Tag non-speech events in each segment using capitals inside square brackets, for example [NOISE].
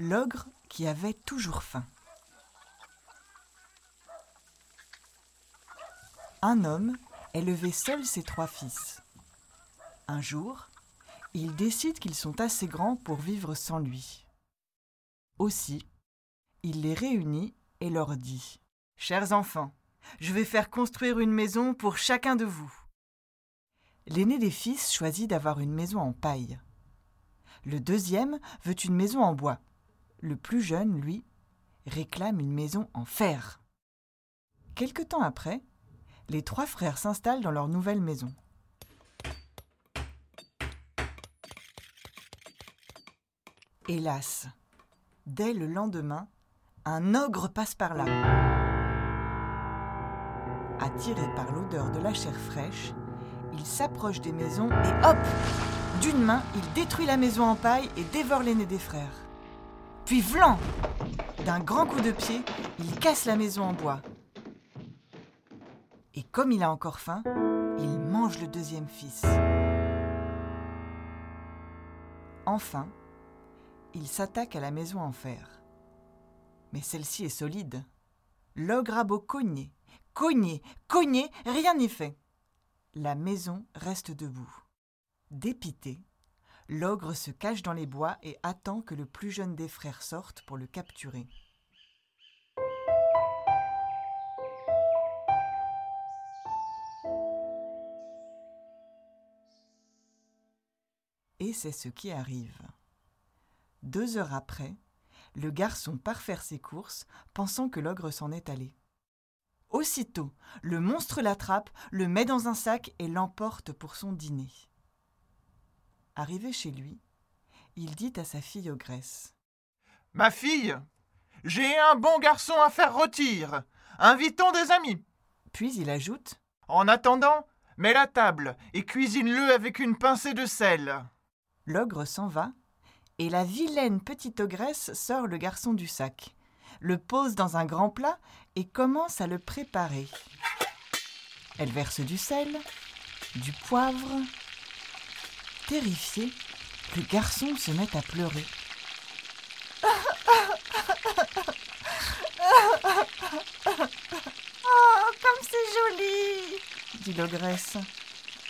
L'ogre qui avait toujours faim. Un homme élevait seul ses trois fils. Un jour, il décide qu'ils sont assez grands pour vivre sans lui. Aussi, il les réunit et leur dit Chers enfants, je vais faire construire une maison pour chacun de vous. L'aîné des fils choisit d'avoir une maison en paille. Le deuxième veut une maison en bois. Le plus jeune, lui, réclame une maison en fer. Quelque temps après, les trois frères s'installent dans leur nouvelle maison. Hélas, dès le lendemain, un ogre passe par là. Attiré par l'odeur de la chair fraîche, il s'approche des maisons et hop D'une main, il détruit la maison en paille et dévore l'aîné des frères. Puis vlan D'un grand coup de pied, il casse la maison en bois. Et comme il a encore faim, il mange le deuxième fils. Enfin, il s'attaque à la maison en fer. Mais celle-ci est solide. L'ogre a beau cogner, cogner, cogner, rien n'y fait. La maison reste debout. Dépité, l'ogre se cache dans les bois et attend que le plus jeune des frères sorte pour le capturer. Et c'est ce qui arrive. Deux heures après, le garçon part faire ses courses, pensant que l'ogre s'en est allé. Aussitôt, le monstre l'attrape, le met dans un sac et l'emporte pour son dîner. Arrivé chez lui, il dit à sa fille ogresse Ma fille, j'ai un bon garçon à faire rôtir. Invitons des amis. Puis il ajoute En attendant, mets la table et cuisine-le avec une pincée de sel. L'ogre s'en va, et la vilaine petite ogresse sort le garçon du sac, le pose dans un grand plat et commence à le préparer. Elle verse du sel, du poivre. Terrifié, le garçon se met à pleurer. [LAUGHS] Oh, comme c'est joli dit l'ogresse.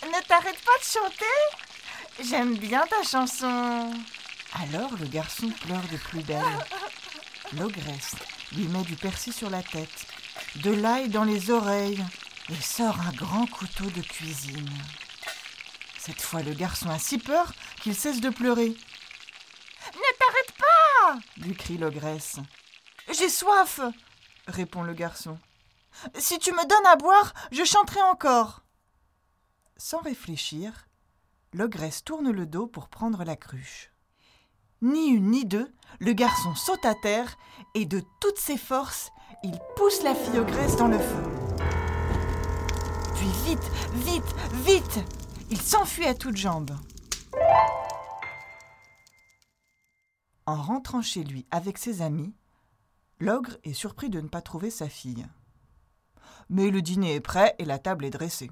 Ne t'arrête pas de chanter J'aime bien ta chanson. Alors le garçon pleure de plus belle. L'ogresse lui met du persil sur la tête, de l'ail dans les oreilles et sort un grand couteau de cuisine. Cette fois, le garçon a si peur qu'il cesse de pleurer. Ne t'arrête pas lui crie l'ogresse. J'ai soif répond le garçon. Si tu me donnes à boire, je chanterai encore. Sans réfléchir, l'ogresse tourne le dos pour prendre la cruche. Ni une ni deux, le garçon saute à terre et de toutes ses forces, il pousse la fille ogresse dans le feu. Puis vite, vite, vite, il s'enfuit à toutes jambes. En rentrant chez lui avec ses amis, l'ogre est surpris de ne pas trouver sa fille. Mais le dîner est prêt et la table est dressée.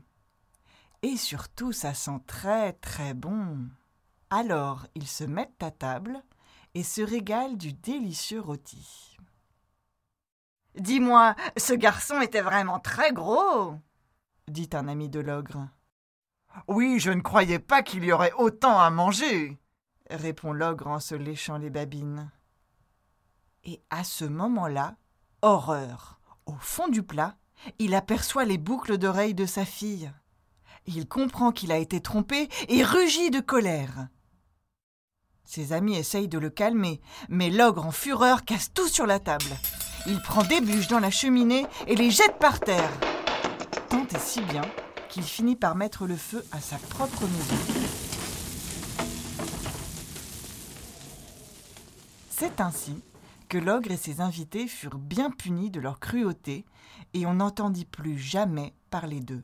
Et surtout, ça sent très très bon. Alors, ils se mettent à table et se régalent du délicieux rôti. Dis-moi, ce garçon était vraiment très gros dit un ami de l'ogre. Oui, je ne croyais pas qu'il y aurait autant à manger répond l'ogre en se léchant les babines. Et à ce moment-là, horreur Au fond du plat, il aperçoit les boucles d'oreilles de sa fille. Il comprend qu'il a été trompé et rugit de colère. Ses amis essayent de le calmer, mais l'ogre en fureur casse tout sur la table. Il prend des bûches dans la cheminée et les jette par terre. Tant et si bien qu'il finit par mettre le feu à sa propre maison. C'est ainsi que l'ogre et ses invités furent bien punis de leur cruauté et on n'entendit plus jamais parler d'eux.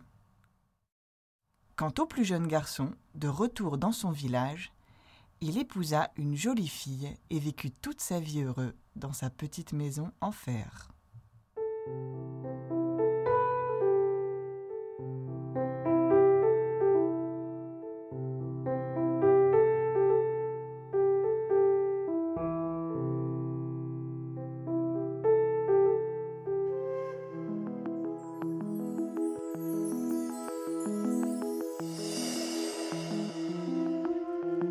Quant au plus jeune garçon, de retour dans son village, il épousa une jolie fille et vécut toute sa vie heureux dans sa petite maison en fer.